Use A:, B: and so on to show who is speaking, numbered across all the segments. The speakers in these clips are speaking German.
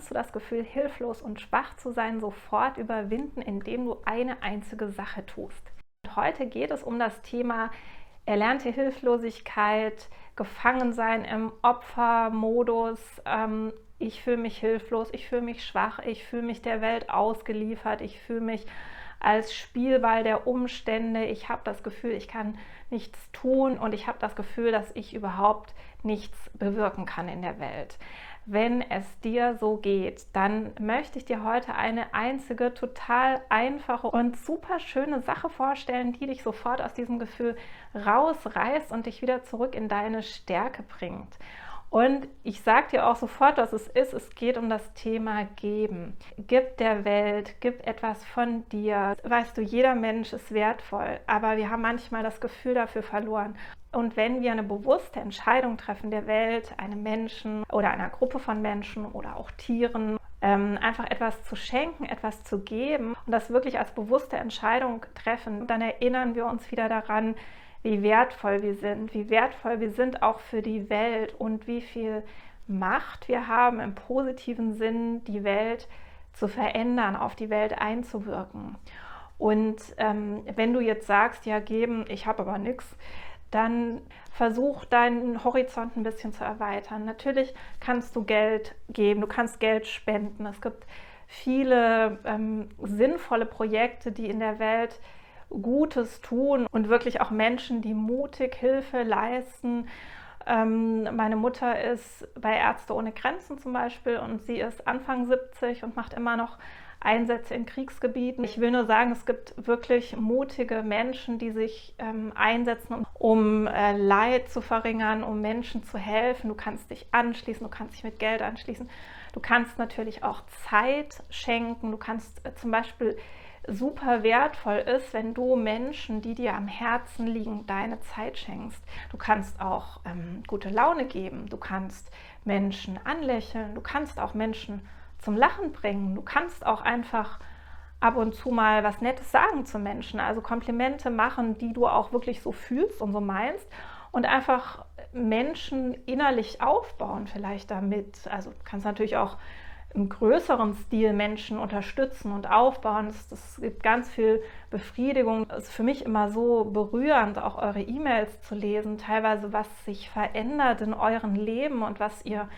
A: kannst du das Gefühl, hilflos und schwach zu sein, sofort überwinden, indem du eine einzige Sache tust. Und heute geht es um das Thema erlernte Hilflosigkeit, Gefangensein im Opfermodus. Ähm, ich fühle mich hilflos, ich fühle mich schwach, ich fühle mich der Welt ausgeliefert, ich fühle mich als Spielball der Umstände. Ich habe das Gefühl, ich kann nichts tun und ich habe das Gefühl, dass ich überhaupt nichts bewirken kann in der Welt. Wenn es dir so geht, dann möchte ich dir heute eine einzige, total einfache und super schöne Sache vorstellen, die dich sofort aus diesem Gefühl rausreißt und dich wieder zurück in deine Stärke bringt. Und ich sage dir auch sofort, was es ist. Es geht um das Thema Geben. Gib der Welt, gib etwas von dir. Weißt du, jeder Mensch ist wertvoll, aber wir haben manchmal das Gefühl dafür verloren. Und wenn wir eine bewusste Entscheidung treffen der Welt, einem Menschen oder einer Gruppe von Menschen oder auch Tieren, ähm, einfach etwas zu schenken, etwas zu geben und das wirklich als bewusste Entscheidung treffen, dann erinnern wir uns wieder daran, wie wertvoll wir sind, wie wertvoll wir sind auch für die Welt und wie viel Macht wir haben im positiven Sinn, die Welt zu verändern, auf die Welt einzuwirken. Und ähm, wenn du jetzt sagst, ja, geben, ich habe aber nichts, dann versuch deinen Horizont ein bisschen zu erweitern. Natürlich kannst du Geld geben, du kannst Geld spenden. Es gibt viele ähm, sinnvolle Projekte, die in der Welt Gutes tun und wirklich auch Menschen, die mutig Hilfe leisten. Ähm, meine Mutter ist bei Ärzte ohne Grenzen zum Beispiel und sie ist Anfang 70 und macht immer noch Einsätze in Kriegsgebieten. Ich will nur sagen, es gibt wirklich mutige Menschen, die sich ähm, einsetzen, um äh, Leid zu verringern, um Menschen zu helfen. Du kannst dich anschließen, du kannst dich mit Geld anschließen. Du kannst natürlich auch Zeit schenken. Du kannst äh, zum Beispiel super wertvoll ist, wenn du Menschen, die dir am Herzen liegen, deine Zeit schenkst. Du kannst auch ähm, gute Laune geben, du kannst Menschen anlächeln, du kannst auch Menschen zum Lachen bringen, du kannst auch einfach ab und zu mal was Nettes sagen zu Menschen, also Komplimente machen, die du auch wirklich so fühlst und so meinst und einfach Menschen innerlich aufbauen vielleicht damit. Also du kannst natürlich auch im größeren Stil Menschen unterstützen und aufbauen. Es, das gibt ganz viel Befriedigung. Es ist für mich immer so berührend, auch eure E-Mails zu lesen, teilweise was sich verändert in eurem Leben und was ihr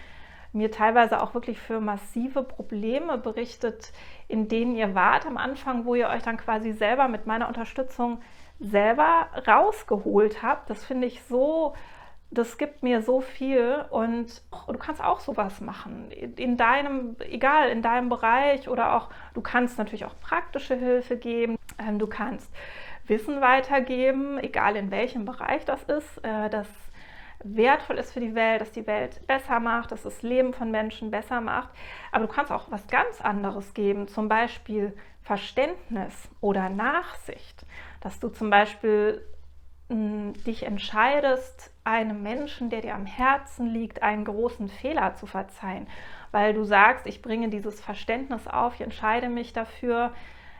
A: mir teilweise auch wirklich für massive Probleme berichtet, in denen ihr wart am Anfang, wo ihr euch dann quasi selber mit meiner Unterstützung selber rausgeholt habt. Das finde ich so das gibt mir so viel und du kannst auch sowas machen. In deinem, egal, in deinem Bereich oder auch, du kannst natürlich auch praktische Hilfe geben. Ähm, du kannst Wissen weitergeben, egal in welchem Bereich das ist, äh, das wertvoll ist für die Welt, dass die Welt besser macht, dass das Leben von Menschen besser macht. Aber du kannst auch was ganz anderes geben, zum Beispiel Verständnis oder Nachsicht, dass du zum Beispiel dich entscheidest, einem Menschen, der dir am Herzen liegt, einen großen Fehler zu verzeihen, weil du sagst, ich bringe dieses Verständnis auf, ich entscheide mich dafür,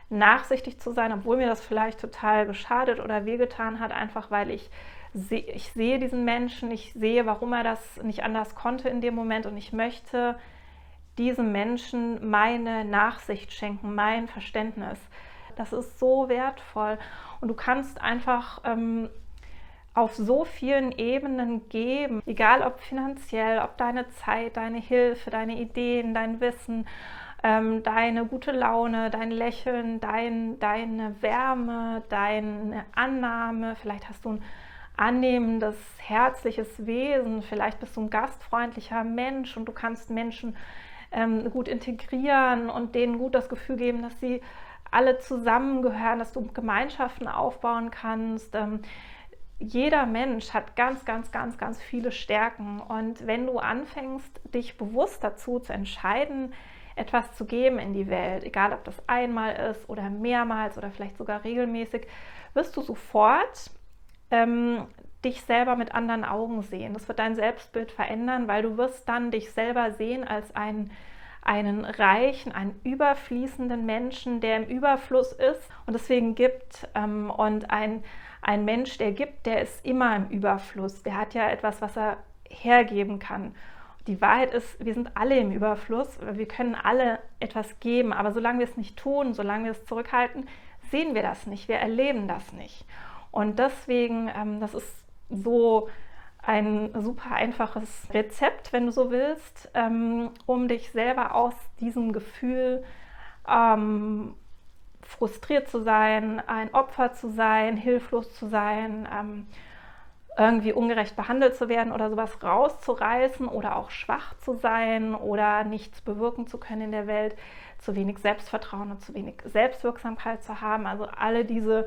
A: nachsichtig zu sein, obwohl mir das vielleicht total geschadet oder wehgetan hat, einfach weil ich, seh, ich sehe diesen Menschen, ich sehe, warum er das nicht anders konnte in dem Moment und ich möchte diesem Menschen meine Nachsicht schenken, mein Verständnis. Das ist so wertvoll und du kannst einfach ähm, auf so vielen Ebenen geben, egal ob finanziell, ob deine Zeit, deine Hilfe, deine Ideen, dein Wissen, ähm, deine gute Laune, dein Lächeln, dein, deine Wärme, deine Annahme. Vielleicht hast du ein annehmendes, herzliches Wesen, vielleicht bist du ein gastfreundlicher Mensch und du kannst Menschen ähm, gut integrieren und denen gut das Gefühl geben, dass sie alle zusammengehören, dass du Gemeinschaften aufbauen kannst. Ähm, jeder Mensch hat ganz, ganz, ganz, ganz viele Stärken. Und wenn du anfängst, dich bewusst dazu zu entscheiden, etwas zu geben in die Welt, egal ob das einmal ist oder mehrmals oder vielleicht sogar regelmäßig, wirst du sofort ähm, dich selber mit anderen Augen sehen. Das wird dein Selbstbild verändern, weil du wirst dann dich selber sehen als einen, einen reichen, einen überfließenden Menschen, der im Überfluss ist und deswegen gibt ähm, und ein ein Mensch, der gibt, der ist immer im Überfluss. Der hat ja etwas, was er hergeben kann. die Wahrheit ist, wir sind alle im Überfluss, wir können alle etwas geben, aber solange wir es nicht tun, solange wir es zurückhalten, sehen wir das nicht, wir erleben das nicht. Und deswegen, ähm, das ist so ein super einfaches Rezept, wenn du so willst, ähm, um dich selber aus diesem Gefühl ähm, frustriert zu sein, ein Opfer zu sein, hilflos zu sein, ähm, irgendwie ungerecht behandelt zu werden oder sowas rauszureißen oder auch schwach zu sein oder nichts bewirken zu können in der Welt, zu wenig Selbstvertrauen und zu wenig Selbstwirksamkeit zu haben. Also alle diese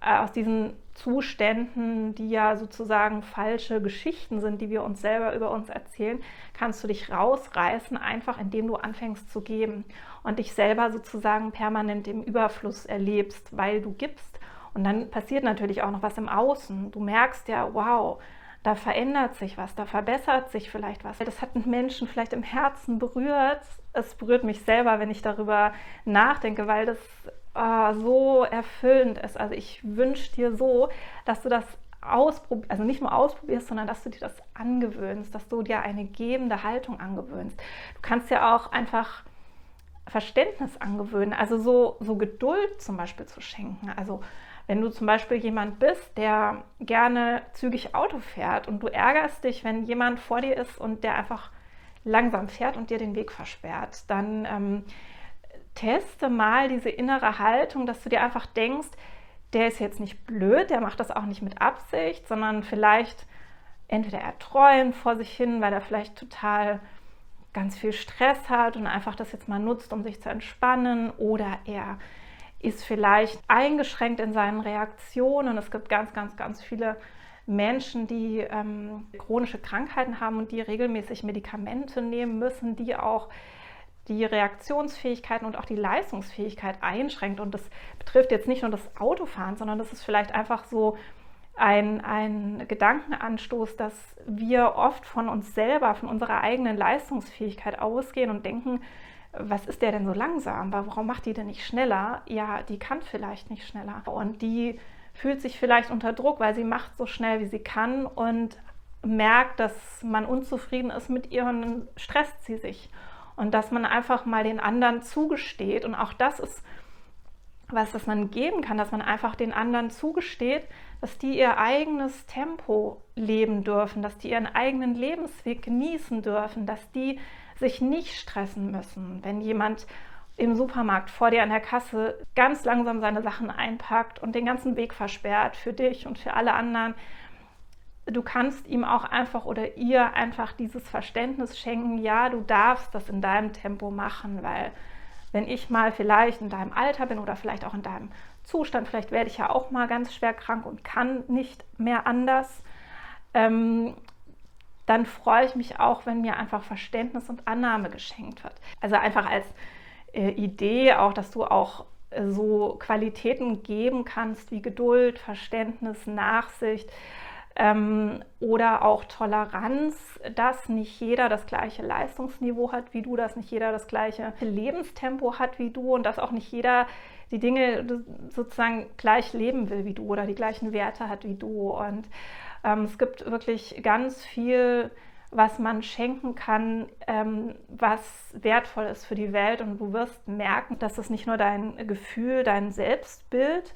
A: aus diesen Zuständen, die ja sozusagen falsche Geschichten sind, die wir uns selber über uns erzählen, kannst du dich rausreißen, einfach indem du anfängst zu geben und dich selber sozusagen permanent im Überfluss erlebst, weil du gibst. Und dann passiert natürlich auch noch was im Außen. Du merkst ja, wow, da verändert sich was, da verbessert sich vielleicht was. Das hat einen Menschen vielleicht im Herzen berührt. Es berührt mich selber, wenn ich darüber nachdenke, weil das äh, so erfüllend ist. Also ich wünsche dir so, dass du das ausprobierst, also nicht nur ausprobierst, sondern dass du dir das angewöhnst, dass du dir eine gebende Haltung angewöhnst. Du kannst ja auch einfach Verständnis angewöhnen, also so, so Geduld zum Beispiel zu schenken. Also wenn du zum Beispiel jemand bist, der gerne zügig Auto fährt und du ärgerst dich, wenn jemand vor dir ist und der einfach langsam fährt und dir den Weg versperrt, dann ähm, teste mal diese innere Haltung, dass du dir einfach denkst, der ist jetzt nicht blöd, der macht das auch nicht mit Absicht, sondern vielleicht entweder er träumt vor sich hin, weil er vielleicht total ganz viel Stress hat und einfach das jetzt mal nutzt, um sich zu entspannen, oder er ist vielleicht eingeschränkt in seinen Reaktionen. Es gibt ganz, ganz, ganz viele Menschen, die ähm, chronische Krankheiten haben und die regelmäßig Medikamente nehmen müssen, die auch die Reaktionsfähigkeiten und auch die Leistungsfähigkeit einschränkt. Und das betrifft jetzt nicht nur das Autofahren, sondern das ist vielleicht einfach so ein, ein Gedankenanstoß, dass wir oft von uns selber, von unserer eigenen Leistungsfähigkeit ausgehen und denken, was ist der denn so langsam? Warum macht die denn nicht schneller? Ja, die kann vielleicht nicht schneller. Und die fühlt sich vielleicht unter Druck, weil sie macht so schnell, wie sie kann und merkt, dass man unzufrieden ist mit ihr und stresst sie sich und dass man einfach mal den anderen zugesteht. Und auch das ist was, das man geben kann, dass man einfach den anderen zugesteht, dass die ihr eigenes Tempo leben dürfen, dass die ihren eigenen Lebensweg genießen dürfen, dass die sich nicht stressen müssen, wenn jemand im Supermarkt vor dir an der Kasse ganz langsam seine Sachen einpackt und den ganzen Weg versperrt für dich und für alle anderen du kannst ihm auch einfach oder ihr einfach dieses Verständnis schenken, ja, du darfst das in deinem Tempo machen, weil wenn ich mal vielleicht in deinem Alter bin oder vielleicht auch in deinem Zustand, vielleicht werde ich ja auch mal ganz schwer krank und kann nicht mehr anders, ähm, dann freue ich mich auch, wenn mir einfach Verständnis und Annahme geschenkt wird. Also einfach als äh, Idee auch, dass du auch äh, so Qualitäten geben kannst wie Geduld, Verständnis, Nachsicht, ähm, oder auch Toleranz, dass nicht jeder das gleiche Leistungsniveau hat wie du, dass nicht jeder das gleiche Lebenstempo hat wie du und dass auch nicht jeder die Dinge sozusagen gleich leben will wie du oder die gleichen Werte hat wie du. Und ähm, es gibt wirklich ganz viel, was man schenken kann, ähm, was wertvoll ist für die Welt. Und du wirst merken, dass es nicht nur dein Gefühl, dein Selbstbild,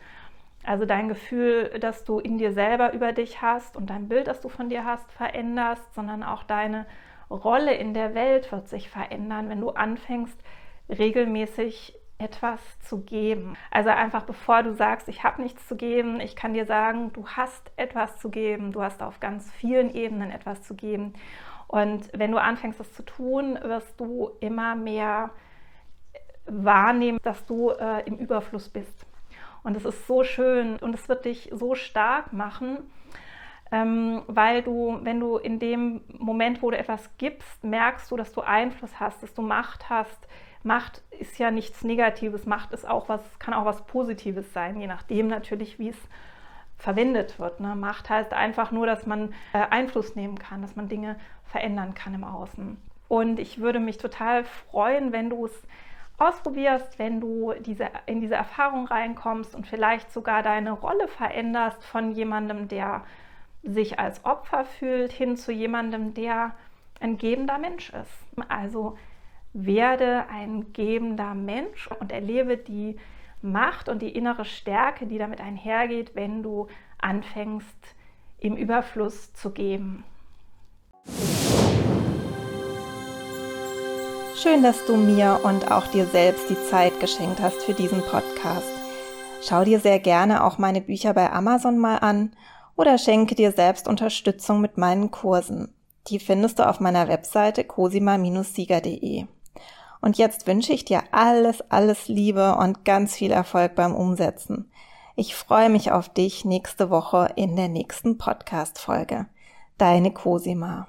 A: also dein Gefühl, das du in dir selber über dich hast und dein Bild, das du von dir hast, veränderst, sondern auch deine Rolle in der Welt wird sich verändern, wenn du anfängst, regelmäßig etwas zu geben. Also einfach bevor du sagst, ich habe nichts zu geben, ich kann dir sagen, du hast etwas zu geben, du hast auf ganz vielen Ebenen etwas zu geben. Und wenn du anfängst, das zu tun, wirst du immer mehr wahrnehmen, dass du äh, im Überfluss bist. Und es ist so schön und es wird dich so stark machen, ähm, weil du, wenn du in dem Moment, wo du etwas gibst, merkst du, dass du Einfluss hast, dass du Macht hast. Macht ist ja nichts Negatives, Macht ist auch was, kann auch was Positives sein, je nachdem natürlich, wie es verwendet wird. Ne? Macht heißt einfach nur, dass man äh, Einfluss nehmen kann, dass man Dinge verändern kann im Außen. Und ich würde mich total freuen, wenn du es ausprobierst, wenn du diese, in diese Erfahrung reinkommst und vielleicht sogar deine Rolle veränderst von jemandem, der sich als Opfer fühlt, hin zu jemandem, der ein gebender Mensch ist. Also werde ein gebender Mensch und erlebe die Macht und die innere Stärke, die damit einhergeht, wenn du anfängst, im Überfluss zu geben.
B: Schön, dass du mir und auch dir selbst die Zeit geschenkt hast für diesen Podcast. Schau dir sehr gerne auch meine Bücher bei Amazon mal an oder schenke dir selbst Unterstützung mit meinen Kursen. Die findest du auf meiner Webseite cosima-sieger.de. Und jetzt wünsche ich dir alles, alles Liebe und ganz viel Erfolg beim Umsetzen. Ich freue mich auf dich nächste Woche in der nächsten Podcast-Folge. Deine Cosima.